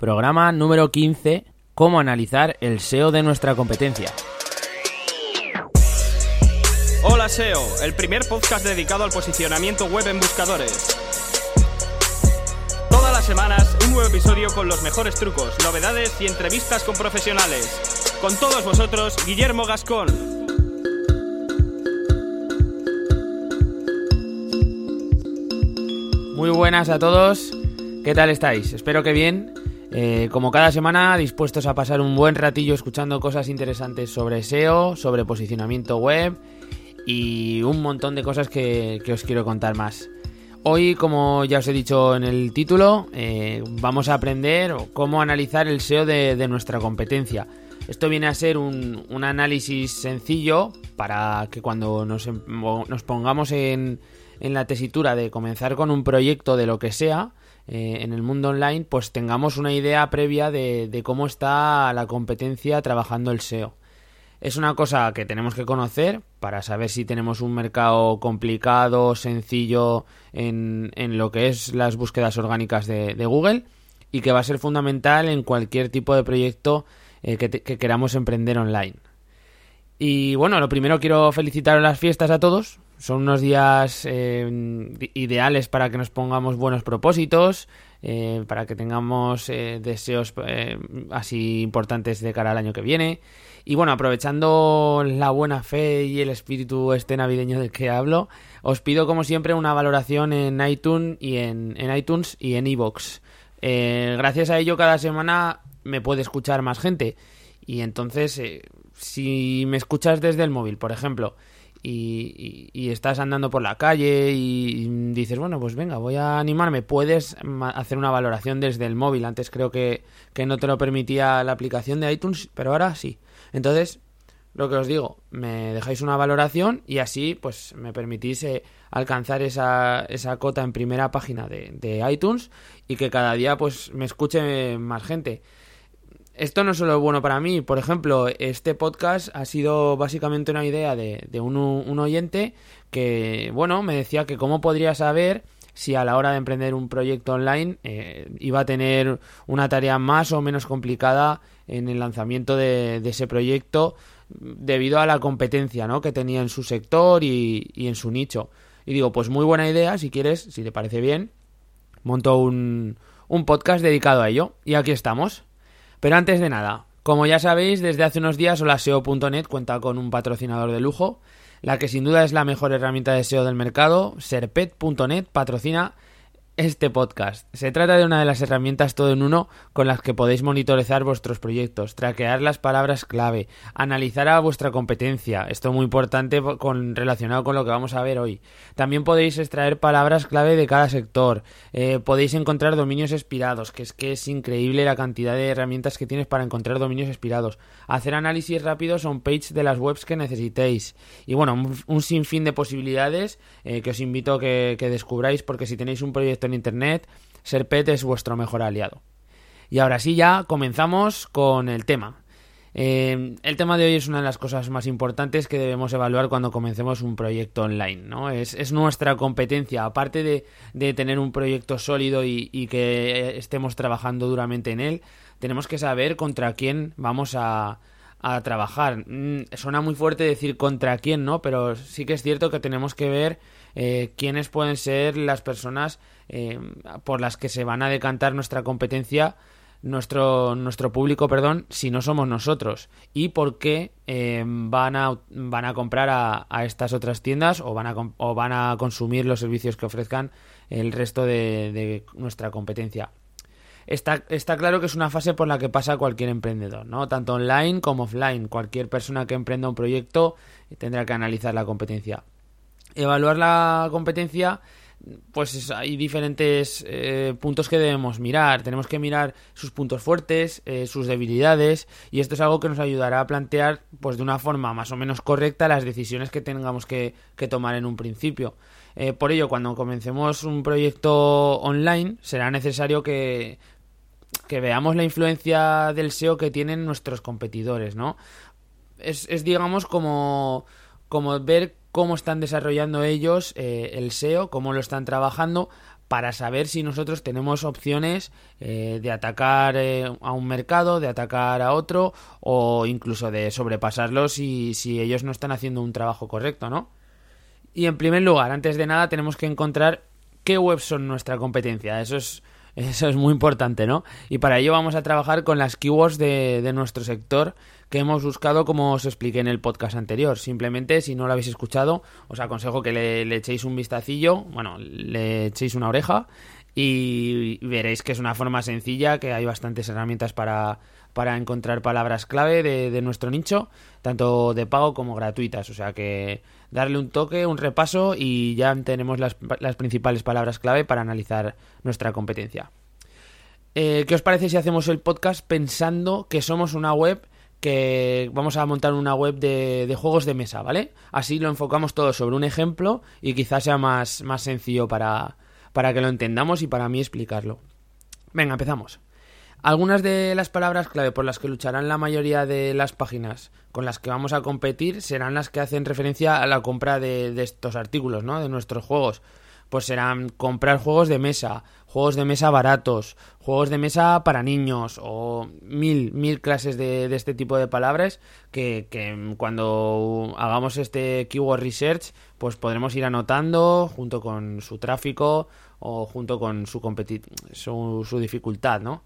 programa número 15, cómo analizar el SEO de nuestra competencia. Hola SEO, el primer podcast dedicado al posicionamiento web en buscadores. Todas las semanas un nuevo episodio con los mejores trucos, novedades y entrevistas con profesionales. Con todos vosotros, Guillermo Gascón. Muy buenas a todos, ¿qué tal estáis? Espero que bien. Eh, como cada semana, dispuestos a pasar un buen ratillo escuchando cosas interesantes sobre SEO, sobre posicionamiento web y un montón de cosas que, os quiero contar más. Hoy, como ya os he dicho en el título, eh, vamos a aprender cómo analizar el SEO de, nuestra competencia. Esto viene a ser un, análisis sencillo para que cuando nos, em, pongamos en, la tesitura de comenzar con un proyecto de lo que sea, eh, en el mundo online, pues tengamos una idea previa de, cómo está la competencia trabajando el SEO. Es una cosa que tenemos que conocer para saber si tenemos un mercado complicado, sencillo en, lo que es las búsquedas orgánicas de, Google y que va a ser fundamental en cualquier tipo de proyecto eh, que, queramos emprender online. Y bueno, lo primero quiero felicitar las fiestas a todos. Son unos días eh, ideales para que nos pongamos buenos propósitos, eh, para que tengamos deseos así importantes de cara al año que viene. Y bueno, aprovechando la buena fe y el espíritu este navideño del que hablo, os pido como siempre una valoración en iTunes y en, iTunes y en iVoox. Eh, gracias a ello cada semana me puede escuchar más gente. Y entonces, eh, si me escuchas desde el móvil, por ejemplo, y, estás andando por la calle y dices, bueno, pues venga, voy a animarme, puedes hacer una valoración desde el móvil. Antes creo que, que no te lo permitía la aplicación de iTunes, pero ahora sí. Entonces, lo que os digo, me dejáis una valoración y así pues me permitís eh, alcanzar esa, esa cota en primera página de, de, iTunes y que cada día pues me escuche más gente. Esto no es solo bueno para mí, por ejemplo, este podcast ha sido básicamente una idea de, un, oyente que, bueno, me decía que cómo podría saber si a la hora de emprender un proyecto online eh, iba a tener una tarea más o menos complicada en el lanzamiento de, ese proyecto debido a la competencia ¿no? que tenía en su sector y, en su nicho. Y digo, pues muy buena idea, si quieres, si te parece bien, monto un, un podcast dedicado a ello. Y aquí estamos. Pero antes de nada, como ya sabéis, desde hace unos días holaseo.net cuenta con un patrocinador de lujo la que sin duda es la mejor herramienta de SEO del mercado, serpet.net, patrocina este podcast. Se trata de una de las herramientas todo en uno con las que podéis monitorizar vuestros proyectos, traquear las palabras clave, analizar a vuestra competencia, esto es muy importante con, relacionado con lo que vamos a ver hoy. También podéis extraer palabras clave de cada sector, eh, podéis encontrar dominios expirados, que es que es increíble la cantidad de herramientas que tienes para encontrar dominios expirados, hacer análisis rápidos on page de las webs que necesitéis y bueno, un, sinfín de posibilidades eh, que os invito a que, que descubráis porque si tenéis un proyecto Internet, Serpet es vuestro mejor aliado. Y ahora sí, ya comenzamos con el tema. Eh, el tema de hoy es una de las cosas más importantes que debemos evaluar cuando comencemos un proyecto online, ¿no? Es, nuestra competencia, aparte de, tener un proyecto sólido y, que estemos trabajando duramente en él, tenemos que saber contra quién vamos a, a trabajar. Mm, suena muy fuerte decir contra quién, ¿no? Pero sí que es cierto que tenemos que ver eh, quiénes pueden ser las personas eh, por las que se van a decantar nuestra competencia, nuestro, nuestro público, perdón, si no somos nosotros y por qué eh, van, a, van a comprar a, a, estas otras tiendas o van, a, o van a consumir los servicios que ofrezcan el resto de, de nuestra competencia. Está, está, claro que es una fase por la que pasa cualquier emprendedor, ¿no? Tanto online como offline. Cualquier persona que emprenda un proyecto tendrá que analizar la competencia evaluar la competencia pues hay diferentes eh, puntos que debemos mirar. Tenemos que mirar sus puntos fuertes, eh, sus debilidades, y esto es algo que nos ayudará a plantear, pues de una forma más o menos correcta, las decisiones que tengamos que, tomar en un principio. Eh, por ello, cuando comencemos un proyecto online, será necesario que, que veamos la influencia del SEO que tienen nuestros competidores, ¿no? Es, es digamos, como, como ver cómo están desarrollando ellos eh, el SEO, cómo lo están trabajando, para saber si nosotros tenemos opciones eh, de atacar eh, a un mercado, de atacar a otro o incluso de sobrepasarlos si, si ellos no están haciendo un trabajo correcto, ¿no? Y en primer lugar, antes de nada, tenemos que encontrar qué webs son nuestra competencia. Eso es, eso es muy importante, ¿no? Y para ello vamos a trabajar con las keywords de, de nuestro sector que hemos buscado como os expliqué en el podcast anterior. Simplemente, si no lo habéis escuchado, os aconsejo que le, echéis un vistacillo, bueno, le echéis una oreja y veréis que es una forma sencilla, que hay bastantes herramientas para, para encontrar palabras clave de, nuestro nicho, tanto de pago como gratuitas. O sea que darle un toque, un repaso y ya tenemos las, las principales palabras clave para analizar nuestra competencia. Eh, ¿Qué os parece si hacemos el podcast pensando que somos una web que vamos a montar una web de, juegos de mesa, ¿vale? Así lo enfocamos todo sobre un ejemplo y quizás sea más, más sencillo para, para que lo entendamos y para mí explicarlo. Venga, empezamos. Algunas de las palabras clave por las que lucharán la mayoría de las páginas con las que vamos a competir serán las que hacen referencia a la compra de, de estos artículos, ¿no? De nuestros juegos pues serán comprar juegos de mesa, juegos de mesa baratos, juegos de mesa para niños o mil, mil clases de, este tipo de palabras que, cuando hagamos este keyword research pues podremos ir anotando junto con su tráfico o junto con su, su, su dificultad, ¿no?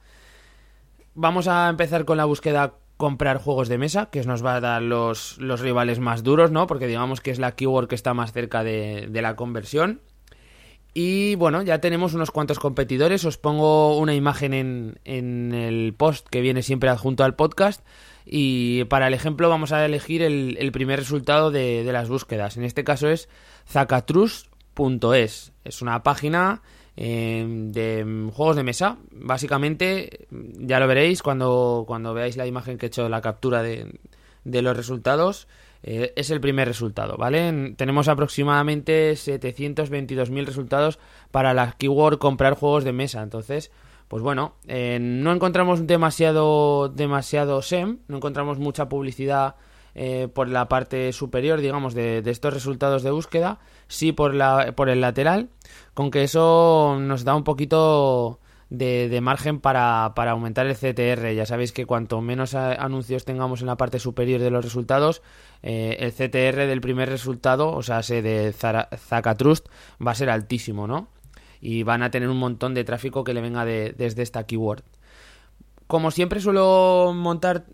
Vamos a empezar con la búsqueda comprar juegos de mesa, que nos va a dar los, los rivales más duros, ¿no? Porque digamos que es la keyword que está más cerca de, de la conversión. Y bueno, ya tenemos unos cuantos competidores. Os pongo una imagen en, en el post que viene siempre adjunto al podcast. Y para el ejemplo vamos a elegir el, primer resultado de, las búsquedas. En este caso es zacatrus.es. Es una página em, de juegos de mesa. Básicamente, ya lo veréis cuando, cuando veáis la imagen que he hecho la captura de, de los resultados. Eh, es el primer resultado, ¿vale? Tenemos aproximadamente 722.000 resultados para la keyword comprar juegos de mesa. Entonces, pues bueno, eh, no encontramos demasiado, demasiado SEM, no encontramos mucha publicidad eh, por la parte superior, digamos, de, de, estos resultados de búsqueda, sí por, la, por el lateral, con que eso nos da un poquito de, margen para, aumentar el CTR. Ya sabéis que cuanto menos anuncios tengamos en la parte superior de los resultados, eh, el CTR del primer resultado, o sea, ese de Zacatrust, va a ser altísimo, ¿no? Y van a tener un montón de tráfico que le venga desde esta keyword. Como siempre suelo montar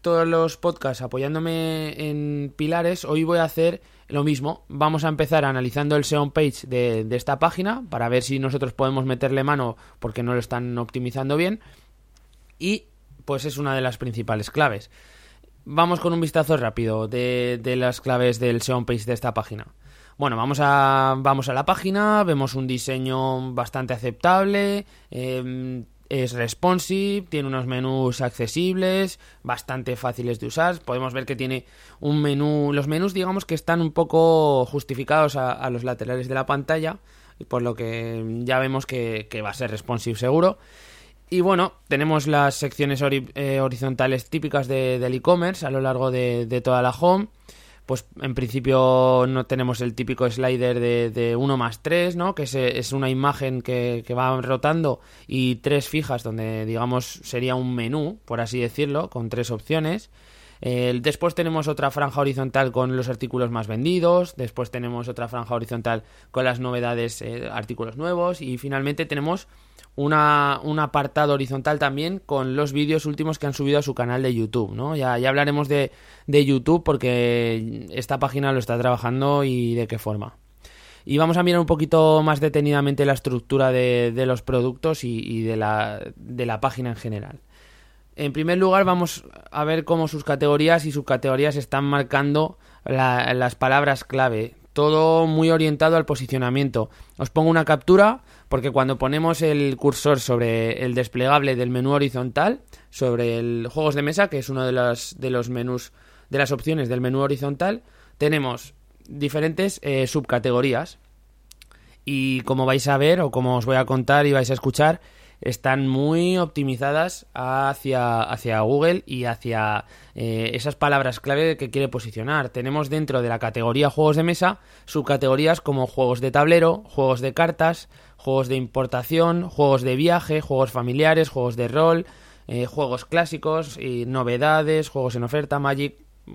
todos los podcasts apoyándome en pilares, hoy voy a hacer lo mismo. Vamos a empezar analizando el SEO page de, esta página para ver si nosotros podemos meterle mano porque no lo están optimizando bien. Y pues es una de las principales claves. Vamos con un vistazo rápido de, las claves del SEO page de esta página. Bueno, vamos a, vamos a la página, vemos un diseño bastante aceptable, eh, es responsive, tiene unos menús accesibles, bastante fáciles de usar. Podemos ver que tiene un menú, los menús digamos que están un poco justificados a, los laterales de la pantalla, por lo que ya vemos que, va a ser responsive seguro. Y bueno, tenemos las secciones eh, horizontales típicas del e-commerce a lo largo de toda la home pues en principio no tenemos el típico slider de, de 1 más 3, ¿no? Que es, una imagen que, va rotando y tres fijas donde, digamos, sería un menú, por así decirlo, con tres opciones. después tenemos otra franja horizontal con los artículos más vendidos, después tenemos otra franja horizontal con las novedades, eh, artículos nuevos y finalmente tenemos una, un apartado horizontal también con los vídeos últimos que han subido a su canal de YouTube, ¿no? Ya, ya hablaremos de, de YouTube porque esta página lo está trabajando y de qué forma. Y vamos a mirar un poquito más detenidamente la estructura de, de los productos y, de, la, de la página en general. En primer lugar, vamos a ver cómo sus categorías y subcategorías están marcando las palabras clave. Todo muy orientado al posicionamiento. Os pongo una captura porque cuando ponemos el cursor sobre el desplegable del menú horizontal, sobre el juegos de mesa, que es uno de los, de los menús, de las opciones del menú horizontal, tenemos diferentes eh, subcategorías. Y como vais a ver, o como os voy a contar y vais a escuchar, están muy optimizadas hacia, hacia Google y hacia eh, esas palabras clave que quiere posicionar. Tenemos dentro de la categoría juegos de mesa subcategorías como juegos de tablero, juegos de cartas, juegos de importación, juegos de viaje, juegos familiares, juegos de rol, eh, juegos clásicos y novedades, juegos en oferta, Magic,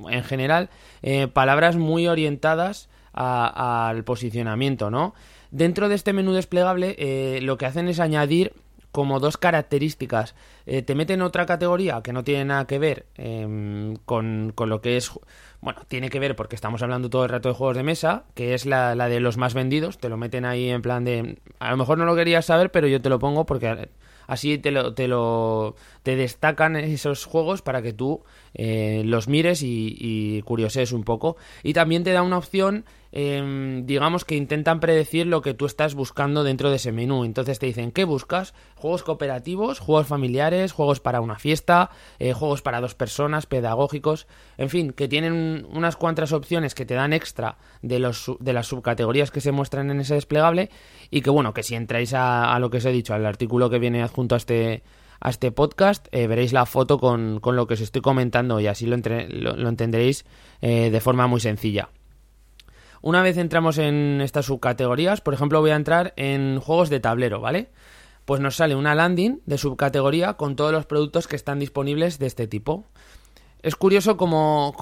en general, eh, palabras muy orientadas al posicionamiento, ¿no? Dentro de este menú desplegable, lo que hacen es añadir como dos características. Eh, te meten otra categoría que no tiene nada que ver em, con, con, lo que es... Bueno, tiene que ver porque estamos hablando todo el rato de juegos de mesa, que es la, la de los más vendidos. Te lo meten ahí en plan de... A lo mejor no lo querías saber, pero yo te lo pongo porque así te lo, te lo te destacan esos juegos para que tú eh, los mires y, curiosees un poco. Y también te da una opción Em, digamos que intentan predecir lo que tú estás buscando dentro de ese menú. Entonces te dicen, ¿qué buscas? Juegos cooperativos, juegos familiares, juegos para una fiesta, eh, juegos para dos personas, pedagógicos, en fin, que tienen unas cuantas opciones que te dan extra de, los, de las subcategorías que se muestran en ese desplegable y que bueno, que si entráis a, lo que os he dicho, al artículo que viene adjunto a este a este podcast, eh, veréis la foto con, con, lo que os estoy comentando y así lo, lo, entenderéis eh, de forma muy sencilla. Una vez entramos en estas subcategorías, por ejemplo, voy a entrar en juegos de tablero, ¿vale? Pues nos sale una landing de subcategoría con todos los productos que están disponibles de este tipo. Es curioso como,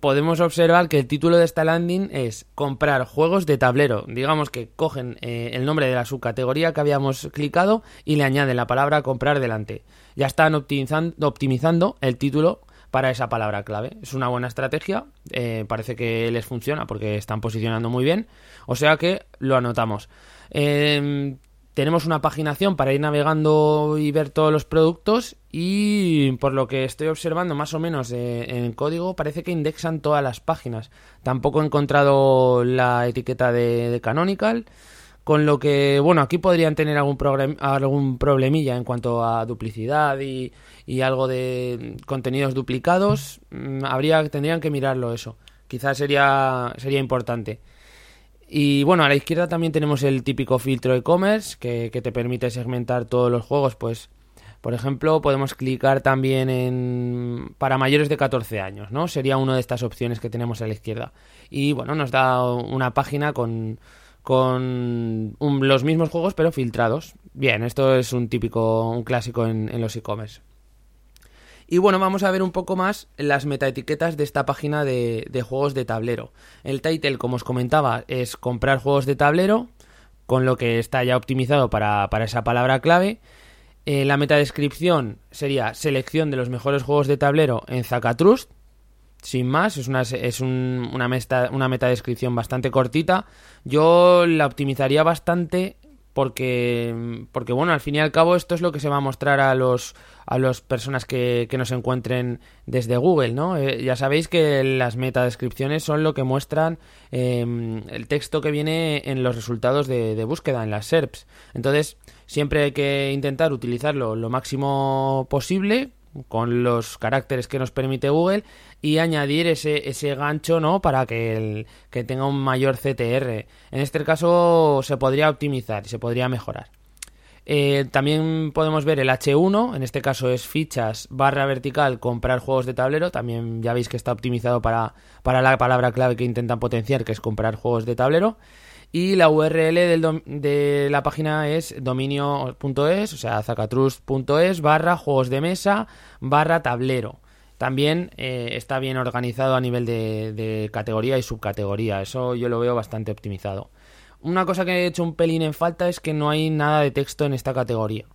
podemos observar que el título de esta landing es comprar juegos de tablero. Digamos que cogen eh, el nombre de la subcategoría que habíamos clicado y le añaden la palabra comprar delante. Ya están optimizando, el título para esa palabra clave. Es una buena estrategia, eh, parece que les funciona porque están posicionando muy bien, o sea que lo anotamos. Em, tenemos una paginación para ir navegando y ver todos los productos y por lo que estoy observando más o menos en código parece que indexan todas las páginas. Tampoco he encontrado la etiqueta de Canonical. Con lo que, bueno, aquí podrían tener algún, algún problemilla en cuanto a duplicidad y, algo de contenidos duplicados. Mm, habría, tendrían que mirarlo eso. Quizás sería, sería importante. Y bueno, a la izquierda también tenemos el típico filtro e-commerce que, que te permite segmentar todos los juegos. Pues, por ejemplo, podemos clicar también en para mayores de 14 años, ¿no? Sería una de estas opciones que tenemos a la izquierda. Y bueno, nos da una página con con los mismos juegos pero filtrados. Bien, esto es un típico, un clásico en, los e-commerce. Y bueno, vamos a ver un poco más las metaetiquetas de esta página de, juegos de tablero. El title, como os comentaba, es comprar juegos de tablero, con lo que está ya optimizado para, esa palabra clave. Eh, la metadescripción sería selección de los mejores juegos de tablero en Zacatrust sin más, es una, es una, meta, una metadescripción bastante cortita. Yo la optimizaría bastante porque, porque, bueno, al fin y al cabo esto es lo que se va a mostrar a los a las personas que, que nos encuentren desde Google, ¿no? Eh, ya sabéis que las metadescripciones son lo que muestran em, el texto que viene en los resultados de, de, búsqueda, en las SERPs. Entonces, siempre hay que intentar utilizarlo lo máximo posible con los caracteres que nos permite Google y añadir ese, ese gancho ¿no? para que, el, que tenga un mayor CTR. En este caso se podría optimizar y se podría mejorar. Eh, también podemos ver el H1, en este caso es fichas barra vertical comprar juegos de tablero, también ya veis que está optimizado para, para la palabra clave que intentan potenciar, que es comprar juegos de tablero. Y la URL de la página es dominio.es, o sea, zacatrus.es barra juegos de mesa barra tablero. También eh, está bien organizado a nivel de, de, categoría y subcategoría. Eso yo lo veo bastante optimizado. Una cosa que he hecho un pelín en falta es que no hay nada de texto en esta categoría.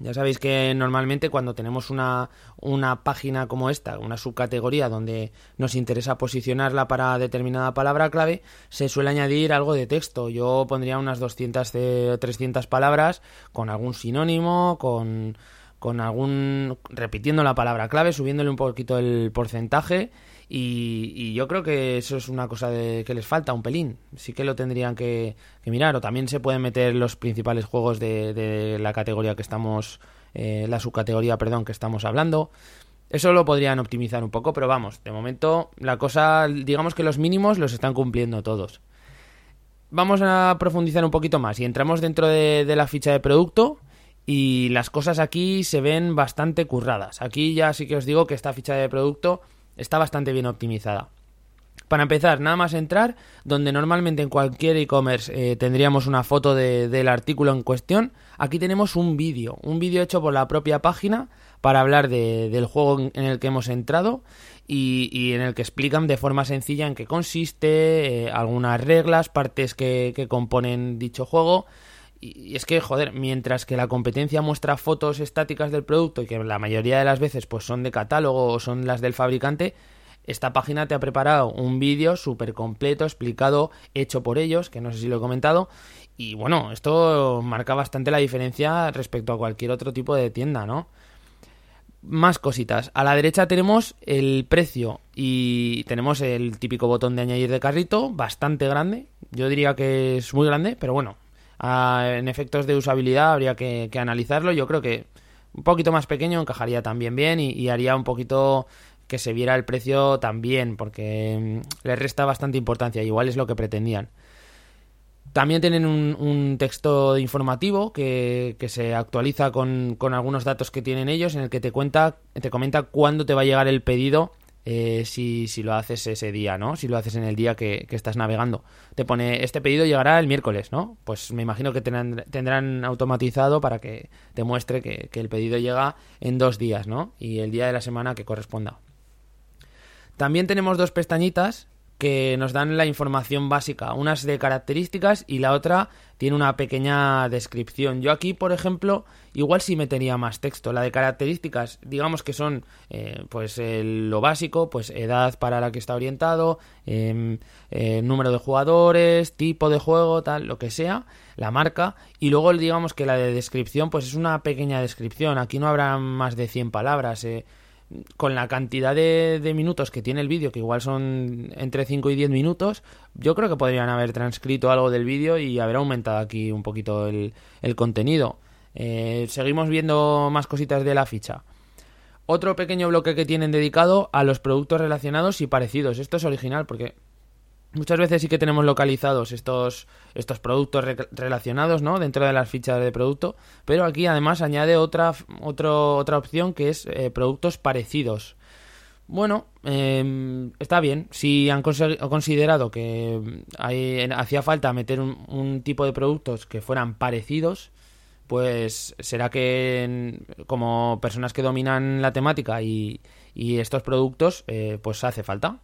Ya sabéis que normalmente cuando tenemos una, una página como esta, una subcategoría donde nos interesa posicionarla para determinada palabra clave, se suele añadir algo de texto. Yo pondría unas 200 o 300 palabras con algún sinónimo, con, con algún repitiendo la palabra clave, subiéndole un poquito el porcentaje y, yo creo que eso es una cosa de, que les falta un pelín. Sí que lo tendrían que, mirar. O también se pueden meter los principales juegos de, la categoría que estamos, eh, la subcategoría, perdón, que estamos hablando. Eso lo podrían optimizar un poco, pero vamos, de momento la cosa, digamos que los mínimos los están cumpliendo todos. Vamos a profundizar un poquito más y entramos dentro de, de la ficha de producto y las cosas aquí se ven bastante curradas. Aquí ya sí que os digo que esta ficha de producto está bastante bien optimizada. Para empezar, nada más entrar, donde normalmente en cualquier e-commerce eh, tendríamos una foto del artículo en cuestión, aquí tenemos un vídeo, un vídeo hecho por la propia página para hablar del juego en el que hemos entrado y, en el que explican de forma sencilla en qué consiste, eh, algunas reglas, partes que, que componen dicho juego y es que, joder, mientras que la competencia muestra fotos estáticas del producto y que la mayoría de las veces pues son de catálogo o son las del fabricante, esta página te ha preparado un vídeo súper completo, explicado, hecho por ellos, que no sé si lo he comentado. Y bueno, esto marca bastante la diferencia respecto a cualquier otro tipo de tienda, ¿no? Más cositas. A la derecha tenemos el precio y tenemos el típico botón de añadir de carrito, bastante grande. Yo diría que es muy grande, pero bueno, en efectos de usabilidad habría que, analizarlo. Yo creo que un poquito más pequeño encajaría también bien y, haría un poquito que se viera el precio también, porque mm, le resta bastante importancia, igual es lo que pretendían. También tienen un, texto informativo que, que se actualiza con, con, algunos datos que tienen ellos, en el que te cuenta, te comenta cuándo te va a llegar el pedido eh, si, si, lo haces ese día, ¿no? Si lo haces en el día que, estás navegando. Te pone, este pedido llegará el miércoles, ¿no? Pues me imagino que tendrán, tendrán automatizado para que te muestre que, que, el pedido llega en dos días, ¿no? Y el día de la semana que corresponda. También tenemos dos pestañitas que nos dan la información básica. Una es de características y la otra tiene una pequeña descripción. Yo aquí, por ejemplo, igual sí metería más texto. La de características, digamos que son eh, pues lo básico, pues edad para la que está orientado, em, eh, número de jugadores, tipo de juego, tal, lo que sea, la marca. Y luego digamos que la de descripción, pues es una pequeña descripción. Aquí no habrá más de 100 palabras. Con la cantidad de, minutos que tiene el vídeo, que igual son entre 5 y 10 minutos, yo creo que podrían haber transcrito algo del vídeo y haber aumentado aquí un poquito el, contenido. Eh, seguimos viendo más cositas de la ficha. Otro pequeño bloque que tienen dedicado a los productos relacionados y parecidos. Esto es original porque Muchas veces sí que tenemos localizados estos, estos productos relacionados ¿no? dentro de las fichas de producto, pero aquí además añade otra, otra opción que es eh, productos parecidos. Bueno, em, está bien. Si han considerado que hacía falta meter un, tipo de productos que fueran parecidos, pues será que como personas que dominan la temática y, estos productos, eh, pues hace falta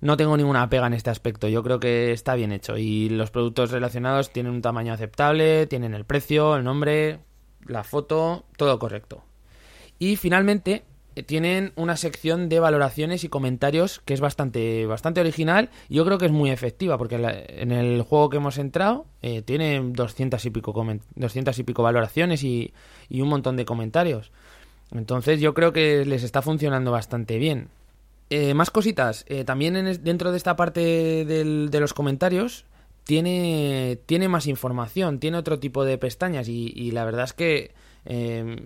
no tengo ninguna pega en este aspecto. Yo creo que está bien hecho y los productos relacionados tienen un tamaño aceptable, tienen el precio, el nombre, la foto, todo correcto. Y finalmente eh, tienen una sección de valoraciones y comentarios que es bastante bastante original y yo creo que es muy efectiva porque en el juego que hemos entrado eh, tiene 200 y pico 200 y pico valoraciones y, y un montón de comentarios. Entonces yo creo que les está funcionando bastante bien. Eh, más cositas. Eh, también dentro de esta parte de los comentarios tiene, tiene más información, tiene otro tipo de pestañas y, la verdad es que em,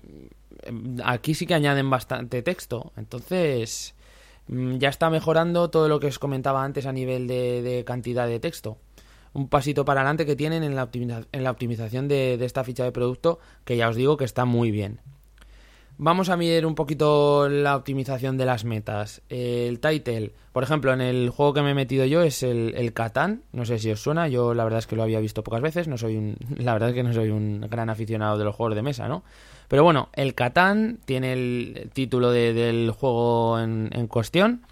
aquí sí que añaden bastante texto. Entonces mm, ya está mejorando todo lo que os comentaba antes a nivel de, cantidad de texto. Un pasito para adelante que tienen en la, en la optimización de esta ficha de producto que ya os digo que está muy bien. Vamos a mirar un poquito la optimización de las metas. El title, por ejemplo, en el juego que me he metido yo es el, Catán. No sé si os suena, yo la verdad es que lo había visto pocas veces. No soy un, la verdad es que no soy un gran aficionado de los juegos de mesa, ¿no? Pero bueno, el Catán tiene el título del juego en, cuestión.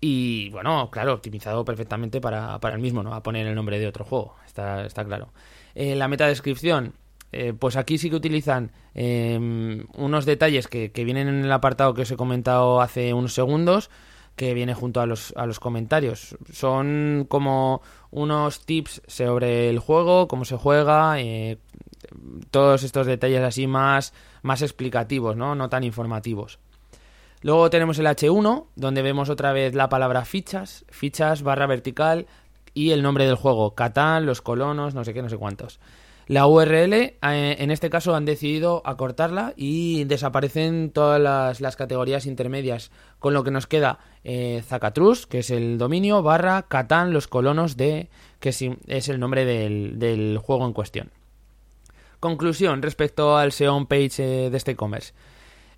Y bueno, claro, optimizado perfectamente para, el mismo, ¿no? A poner el nombre de otro juego, está, está claro. Eh, la meta descripción, eh, pues aquí sí que utilizan em, unos detalles que, vienen en el apartado que os he comentado hace unos segundos, que viene junto a los, a los comentarios. Son como unos tips sobre el juego, cómo se juega, eh, todos estos detalles así más, más explicativos, ¿no? no tan informativos. Luego tenemos el H1, donde vemos otra vez la palabra fichas, fichas barra vertical y el nombre del juego, Catán, los colonos, no sé qué, no sé cuántos. La URL, eh, en este caso, han decidido acortarla y desaparecen todas las, categorías intermedias, con lo que nos queda eh, Zacatrus, que es el dominio, barra Catán, los colonos de, que es el nombre del, juego en cuestión. Conclusión respecto al SEO on page eh, de este e-commerce.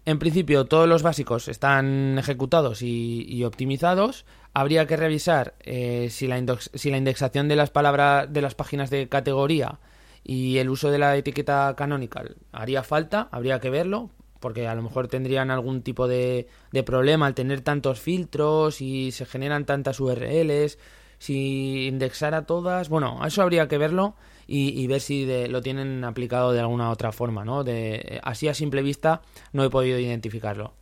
En principio, todos los básicos están ejecutados y, optimizados. Habría que revisar si, la si, la indexación de las palabras de las páginas de categoría y el uso de la etiqueta canonical haría falta, habría que verlo, porque a lo mejor tendrían algún tipo de, de problema al tener tantos filtros y se generan tantas URLs. Si indexara todas, bueno, eso habría que verlo y, ver si lo tienen aplicado de alguna otra forma, ¿no? De, así a simple vista no he podido identificarlo.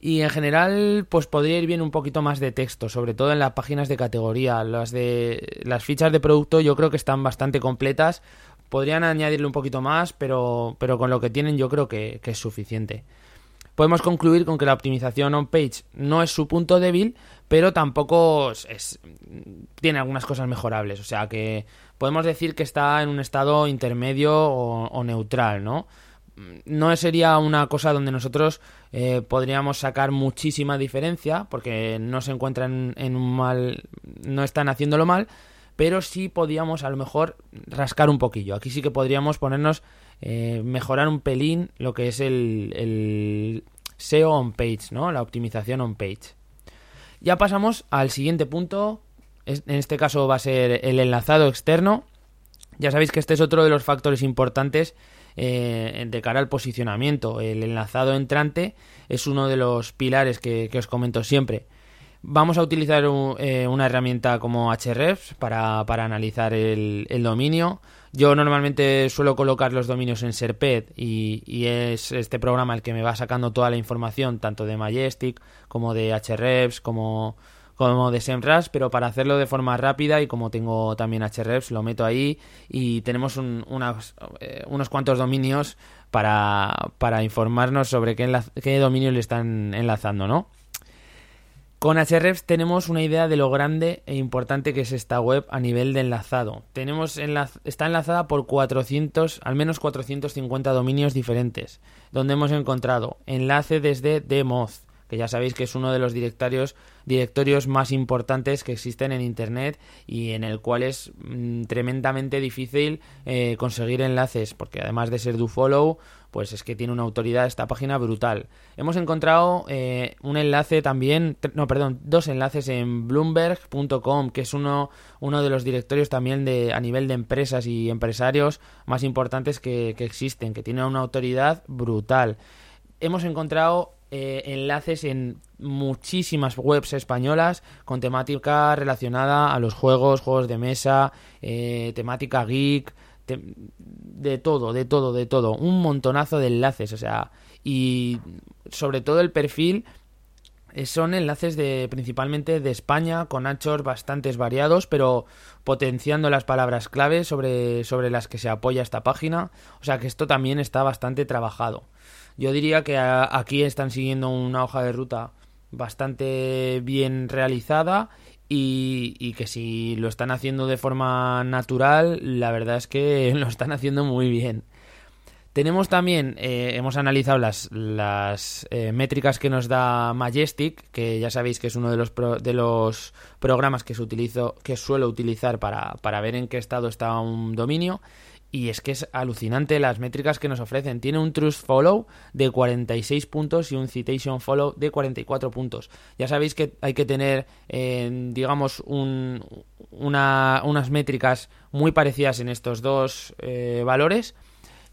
Y en general, pues podría ir bien un poquito más de texto, sobre todo en las páginas de categoría. Las de las fichas de producto yo creo que están bastante completas. Podrían añadirle un poquito más, pero, pero con lo que tienen yo creo que, es suficiente. Podemos concluir con que la optimización on-page no es su punto débil, pero tampoco es, tiene algunas cosas mejorables. O sea que podemos decir que está en un estado intermedio o, neutral, ¿no? No sería una cosa donde nosotros eh, podríamos sacar muchísima diferencia, porque no se encuentran en un mal, no están haciéndolo mal, pero sí podríamos a lo mejor rascar un poquillo. Aquí sí que podríamos ponernos, eh, mejorar un pelín lo que es el, el SEO on page, ¿no? La optimización on page. Ya pasamos al siguiente punto, en este caso va a ser el enlazado externo. Ya sabéis que este es otro de los factores importantes eh, de cara al posicionamiento. El enlazado entrante es uno de los pilares que, os comento siempre. Vamos a utilizar eh, una herramienta como Hrefs para, analizar el, dominio. Yo normalmente suelo colocar los dominios en Serped y, y, es este programa el que me va sacando toda la información, tanto de Majestic como de Hrefs, como, como de SEMrush, pero para hacerlo de forma rápida y como tengo también Hrefs, lo meto ahí y tenemos eh, unos cuantos dominios para, para informarnos sobre qué, qué dominio le están enlazando, ¿no? Con Hrefs tenemos una idea de lo grande e importante que es esta web a nivel de enlazado. Tenemos está enlazada por 400, al menos 450 dominios diferentes, donde hemos encontrado enlace desde Demoz, que ya sabéis que es uno de los directorios, directorios más importantes que existen en Internet y en el cual es mm, tremendamente difícil eh, conseguir enlaces, porque además de ser do follow, pues es que tiene una autoridad esta página brutal. Hemos encontrado eh, un enlace también, no, perdón, dos enlaces en bloomberg.com, que es uno, uno de los directorios también de, a nivel de empresas y empresarios más importantes que, que existen, que tiene una autoridad brutal. Hemos encontrado eh, enlaces en muchísimas webs españolas con temática relacionada a los juegos, juegos de mesa, eh, temática geek, de todo, de todo, de todo. Un montonazo de enlaces, o sea, y sobre todo el perfil son enlaces de principalmente de España con anchos bastantes variados pero potenciando las palabras clave sobre, sobre las que se apoya esta página o sea que esto también está bastante trabajado yo diría que aquí están siguiendo una hoja de ruta bastante bien realizada y, que si lo están haciendo de forma natural, la verdad es que lo están haciendo muy bien. Tenemos también, eh, hemos analizado las, las eh, métricas que nos da Majestic, que ya sabéis que es uno de los, de los programas que, suelo utilizar para, para ver en qué estado está un dominio. Y es que es alucinante las métricas que nos ofrecen. Tiene un Trust Follow de 46 puntos y un Citation Follow de 44 puntos. Ya sabéis que hay que tener, eh, digamos, un, unas métricas muy parecidas en estos dos valores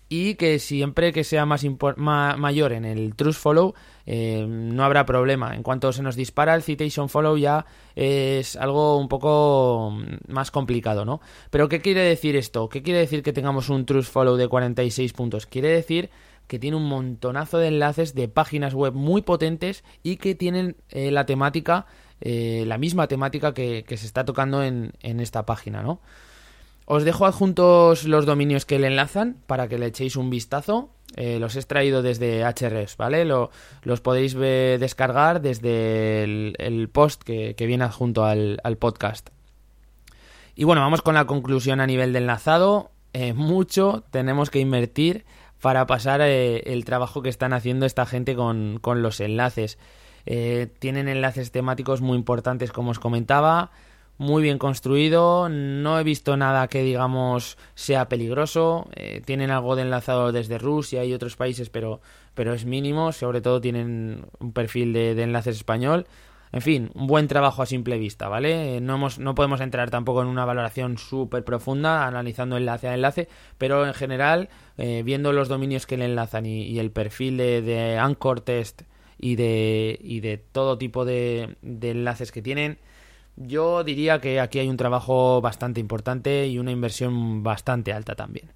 y que siempre que sea más mayor en el trust follow eh, no habrá problema. En cuanto se nos dispara el citation follow ya es algo un poco más complicado, ¿no? Pero ¿qué quiere decir esto? ¿Qué quiere decir que tengamos un trust follow de 46 puntos? Quiere decir que tiene un montonazo de enlaces de páginas web muy potentes y que tienen eh, la temática, eh, la misma temática que, que se está tocando en, en esta página, ¿no? Os dejo adjuntos los dominios que le enlazan para que le echéis un vistazo. Eh, los he extraído desde HRS, ¿vale? los podéis descargar desde el, post que, viene adjunto al, podcast. Y bueno, vamos con la conclusión a nivel de enlazado. Eh, mucho tenemos que invertir para pasar eh, el trabajo que están haciendo esta gente con, los enlaces. tienen enlaces temáticos muy importantes, como os comentaba muy bien construido, no he visto nada que digamos sea peligroso, eh, tienen algo de enlazado desde Rusia y otros países, pero, pero es mínimo, sobre todo tienen un perfil de, enlaces español. En fin, un buen trabajo a simple vista, ¿vale? No, hemos, no podemos entrar tampoco en una valoración súper profunda, analizando enlace a enlace, pero en general, eh, viendo los dominios que le enlazan y, el perfil de, de, Anchor Test y de, y de todo tipo de enlaces que tienen, yo diría que aquí hay un trabajo bastante importante y una inversión bastante alta también.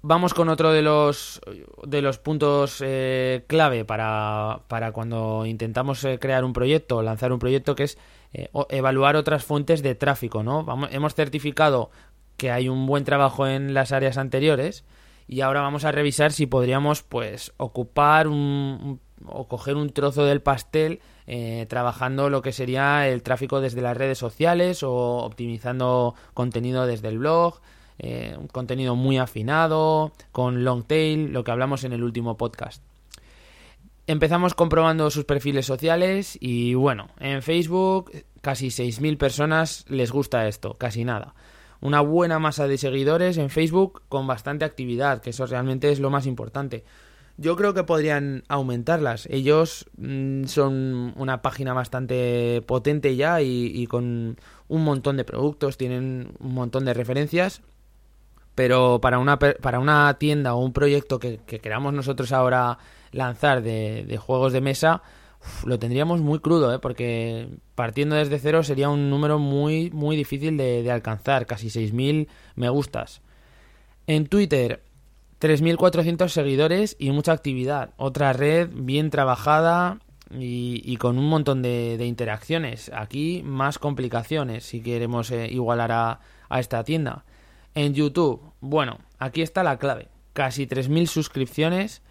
Vamos con otro de los, de los puntos eh, clave para, para, cuando intentamos eh, crear un proyecto, lanzar un proyecto, que es eh, evaluar otras fuentes de tráfico. ¿no? hemos certificado que hay un buen trabajo en las áreas anteriores y ahora vamos a revisar si podríamos pues ocupar un, o coger un trozo del pastel eh, trabajando lo que sería el tráfico desde las redes sociales o optimizando contenido desde el blog, eh, un contenido muy afinado, con long tail, lo que hablamos en el último podcast. Empezamos comprobando sus perfiles sociales y bueno, en Facebook casi 6.000 personas les gusta esto, casi nada. Una buena masa de seguidores en Facebook con bastante actividad, que eso realmente es lo más importante. Yo creo que podrían aumentarlas. Ellos mm, son una página bastante potente ya y, con un montón de productos, tienen un montón de referencias. Pero para una, para una tienda o un proyecto que, queramos nosotros ahora lanzar de, juegos de mesa, lo tendríamos muy crudo, ¿eh? porque partiendo desde cero sería un número muy, muy difícil de, de alcanzar, casi 6.000 me gustas. En Twitter 3.400 seguidores y mucha actividad. Otra red bien trabajada y, con un montón de, interacciones. Aquí más complicaciones si queremos eh, igualar a, a, esta tienda. En YouTube, bueno, aquí está la clave. Casi 3.000 suscripciones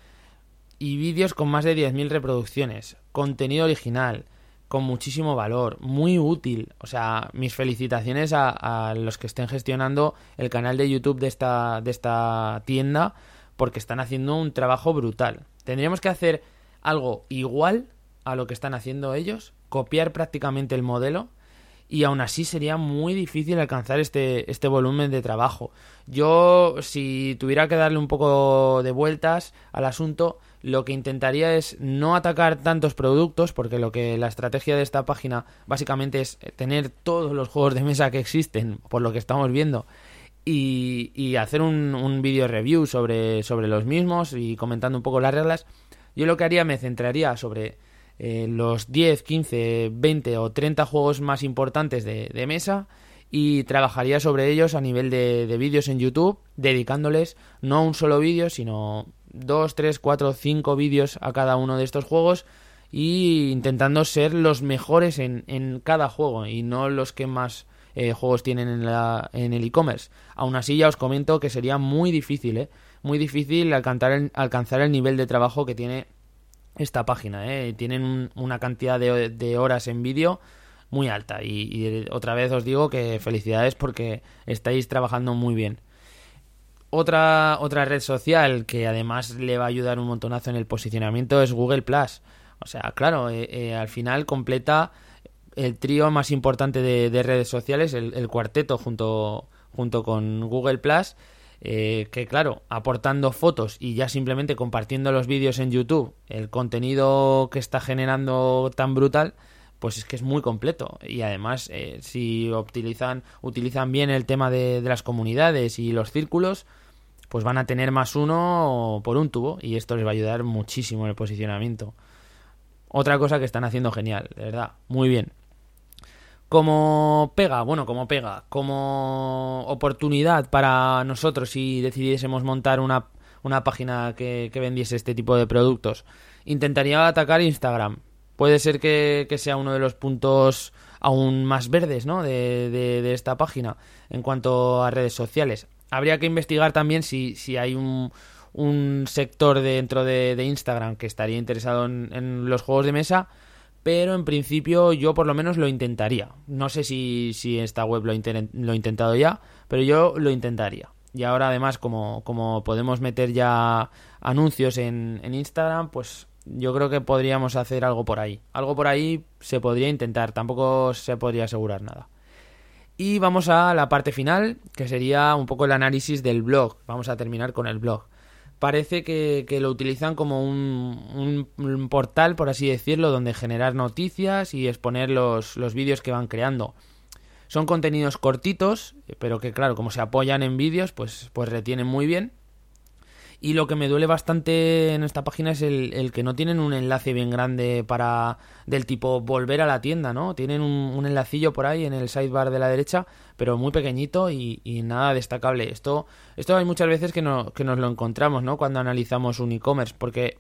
y vídeos con más de 10.000 reproducciones. Contenido original con muchísimo valor, muy útil. O sea, mis felicitaciones a, los que estén gestionando el canal de YouTube de esta, de esta tienda, porque están haciendo un trabajo brutal. Tendríamos que hacer algo igual a lo que están haciendo ellos, copiar prácticamente el modelo, y aún así sería muy difícil alcanzar este, este volumen de trabajo. Yo, si tuviera que darle un poco de vueltas al asunto, lo que intentaría es no atacar tantos productos, porque lo que la estrategia de esta página básicamente es tener todos los juegos de mesa que existen, por lo que estamos viendo, y, hacer un, vídeo review sobre, sobre los mismos y comentando un poco las reglas. Yo lo que haría me centraría sobre eh, los 10, 15, 20 o 30 juegos más importantes de, mesa y trabajaría sobre ellos a nivel de, de vídeos en YouTube, dedicándoles no un solo vídeo, sino dos, tres, cuatro, cinco vídeos a cada uno de estos juegos y intentando ser los mejores en, en cada juego y no los que más eh, juegos tienen en, la, en el e-commerce. Aún así ya os comento que sería muy difícil, ¿eh? muy difícil alcanzar el, alcanzar el nivel de trabajo que tiene esta página. ¿eh? Tienen una cantidad de, de horas en vídeo muy alta y otra vez os digo que felicidades porque estáis trabajando muy bien. Otra, otra red social que además le va a ayudar un montonazo en el posicionamiento es Google Plus. O sea, claro, eh, eh, al final completa el trío más importante de, redes sociales, el, cuarteto junto, junto con Google Plus. Eh, que claro, aportando fotos y ya simplemente compartiendo los vídeos en YouTube, el contenido que está generando tan brutal, pues es que es muy completo. Y además, si utilizan, utilizan bien el tema de, las comunidades y los círculos, pues van a tener más uno por un tubo y esto les va a ayudar muchísimo en el posicionamiento. Otra cosa que están haciendo genial, de verdad, muy bien. Como pega, bueno, como pega, como oportunidad para nosotros si decidiésemos montar una, una página que, vendiese este tipo de productos, intentaría atacar Instagram. Puede ser que, sea uno de los puntos aún más verdes ¿no? de, de esta página en cuanto a redes sociales habría que investigar también si, si hay un, un sector dentro de, Instagram que estaría interesado en, los juegos de mesa, pero en principio yo por lo menos lo intentaría. No sé si, si esta web lo, lo he intentado ya, pero yo lo intentaría. Y ahora además como, como podemos meter ya anuncios en, en Instagram, pues yo creo que podríamos hacer algo por ahí. Algo por ahí se podría intentar, tampoco se podría asegurar nada. Y vamos a la parte final, que sería un poco el análisis del blog. Vamos a terminar con el blog. Parece que, lo utilizan como un, portal, por así decirlo, donde generar noticias y exponer los, los vídeos que van creando. Son contenidos cortitos, pero que claro, como se apoyan en vídeos, pues, pues retienen muy bien. Y lo que me duele bastante en esta página es el, que no tienen un enlace bien grande para del tipo volver a la tienda, ¿no? Tienen un, enlacillo por ahí en el sidebar de la derecha, pero muy pequeñito y, nada destacable. Esto, esto hay muchas veces que, no, que nos lo encontramos, ¿no? Cuando analizamos un e-commerce, porque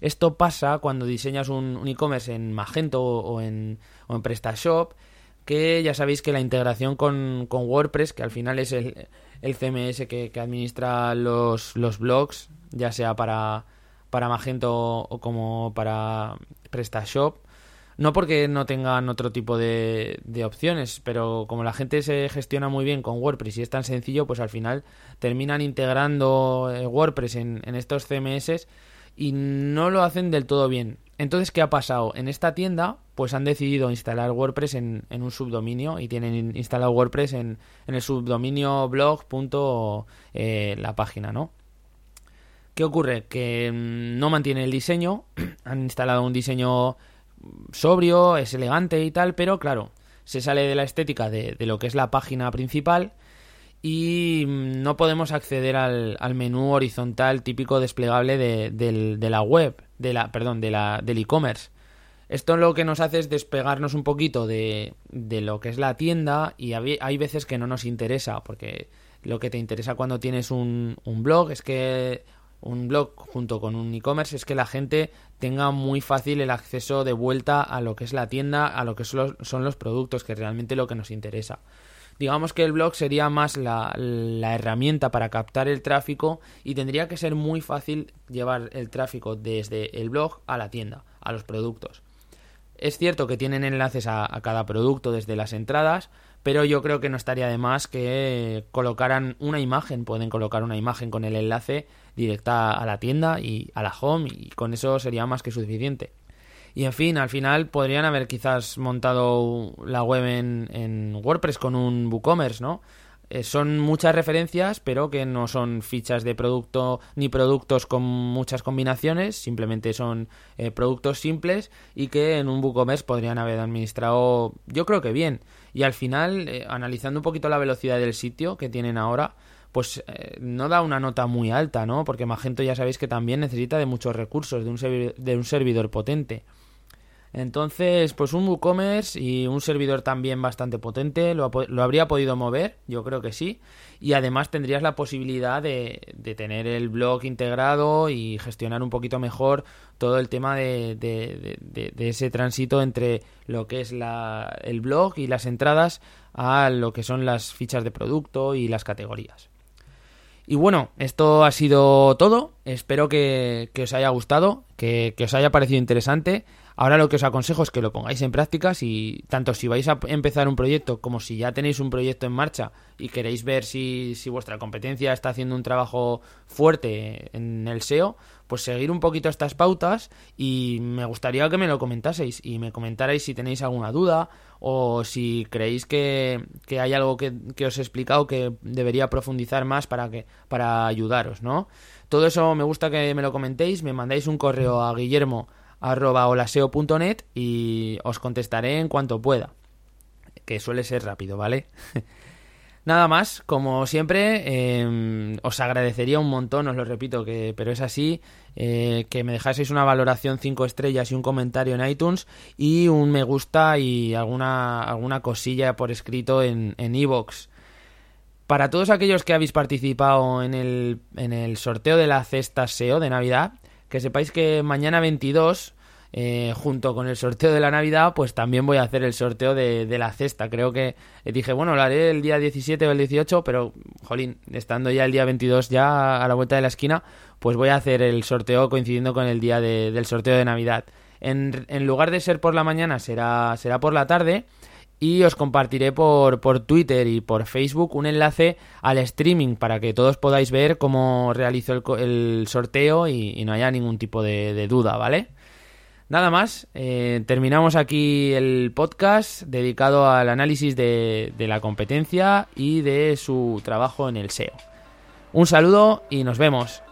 esto pasa cuando diseñas un, e-commerce en Magento o en, o en PrestaShop, que ya sabéis que la integración con, con WordPress, que al final es el el CMS que, administra los, los blogs, ya sea para, para Magento o como para PrestaShop. No porque no tengan otro tipo de, de, opciones, pero como la gente se gestiona muy bien con WordPress y es tan sencillo, pues al final terminan integrando eh, WordPress en, en estos CMS y no lo hacen del todo bien. Entonces, ¿qué ha pasado? En esta tienda, pues han decidido instalar WordPress en, un subdominio y tienen instalado WordPress en, el subdominio blog. Eh, la página, ¿no? ¿Qué ocurre? Que mm, no mantiene el diseño, han instalado un diseño sobrio, es elegante y tal, pero claro, se sale de la estética de lo que es la página principal y mm, no podemos acceder al, menú horizontal típico desplegable de, la web, de la, perdón, de la, del e-commerce. Esto lo que nos hace es despegarnos un poquito de, lo que es la tienda y hay veces que no nos interesa, porque lo que te interesa cuando tienes un, un blog es que un blog junto con un e-commerce es que la gente tenga muy fácil el acceso de vuelta a lo que es la tienda, a lo que son los productos, que es realmente lo que nos interesa. Digamos que el blog sería más la, herramienta para captar el tráfico y tendría que ser muy fácil llevar el tráfico desde el blog a la tienda, a los productos. Es cierto que tienen enlaces a, cada producto desde las entradas, pero yo creo que no estaría de más que colocaran una imagen, pueden colocar una imagen con el enlace directa a la tienda y a la home y con eso sería más que suficiente. Y en fin, al final podrían haber quizás montado la web en, WordPress con un WooCommerce, ¿no? Eh, son muchas referencias, pero que no son fichas de producto ni productos con muchas combinaciones, simplemente son eh, productos simples y que en un WooCommerce podrían haber administrado, yo creo que bien. Y al final, eh, analizando un poquito la velocidad del sitio que tienen ahora, pues no da una nota muy alta, ¿no? Porque Magento ya sabéis que también necesita de muchos recursos, de un, de un servidor potente. Entonces, pues un WooCommerce y un servidor también bastante potente, lo, habría podido mover, yo creo que sí. Y además tendrías la posibilidad de, tener el blog integrado y gestionar un poquito mejor todo el tema de, ese tránsito entre lo que es el blog y las entradas a lo que son las fichas de producto y las categorías. Y bueno, esto ha sido todo. Espero que, os haya gustado, que os haya parecido interesante. Ahora lo que os aconsejo es que lo pongáis en práctica, si tanto si vais a empezar un proyecto como si ya tenéis un proyecto en marcha y queréis ver si, si vuestra competencia está haciendo un trabajo fuerte en el SEO, pues seguir un poquito estas pautas y me gustaría que me lo comentaseis y me comentarais si tenéis alguna duda o si creéis que, que hay algo que, que, os he explicado que debería profundizar más para que para ayudaros, ¿no? Todo eso me gusta que me lo comentéis, me mandáis un correo a Guillermo arroba holaseo.net y os contestaré en cuanto pueda. Que suele ser rápido, ¿vale? Nada más, como siempre, em, os agradecería un montón, os lo repito, que, pero es así, eh, que me dejaseis una valoración 5 estrellas y un comentario en iTunes y un me gusta y alguna, alguna cosilla por escrito en Evox. Para todos aquellos que habéis participado en el, en el sorteo de la cesta SEO de Navidad, que sepáis que mañana 22, eh, junto con el sorteo de la Navidad, pues también voy a hacer el sorteo de, la cesta. Creo que eh, dije, bueno, lo haré el día 17 o el 18, pero, jolín, estando ya el día 22 ya a la vuelta de la esquina, pues voy a hacer el sorteo coincidiendo con el día del sorteo de Navidad. En, en lugar de ser por la mañana, será, será por la tarde y os compartiré por, por Twitter y por Facebook un enlace al streaming para que todos podáis ver cómo realizo el, sorteo y, no haya ningún tipo de, duda, ¿vale? Nada más, eh, terminamos aquí el podcast dedicado al análisis de, de la competencia y de su trabajo en el SEO. Un saludo y nos vemos.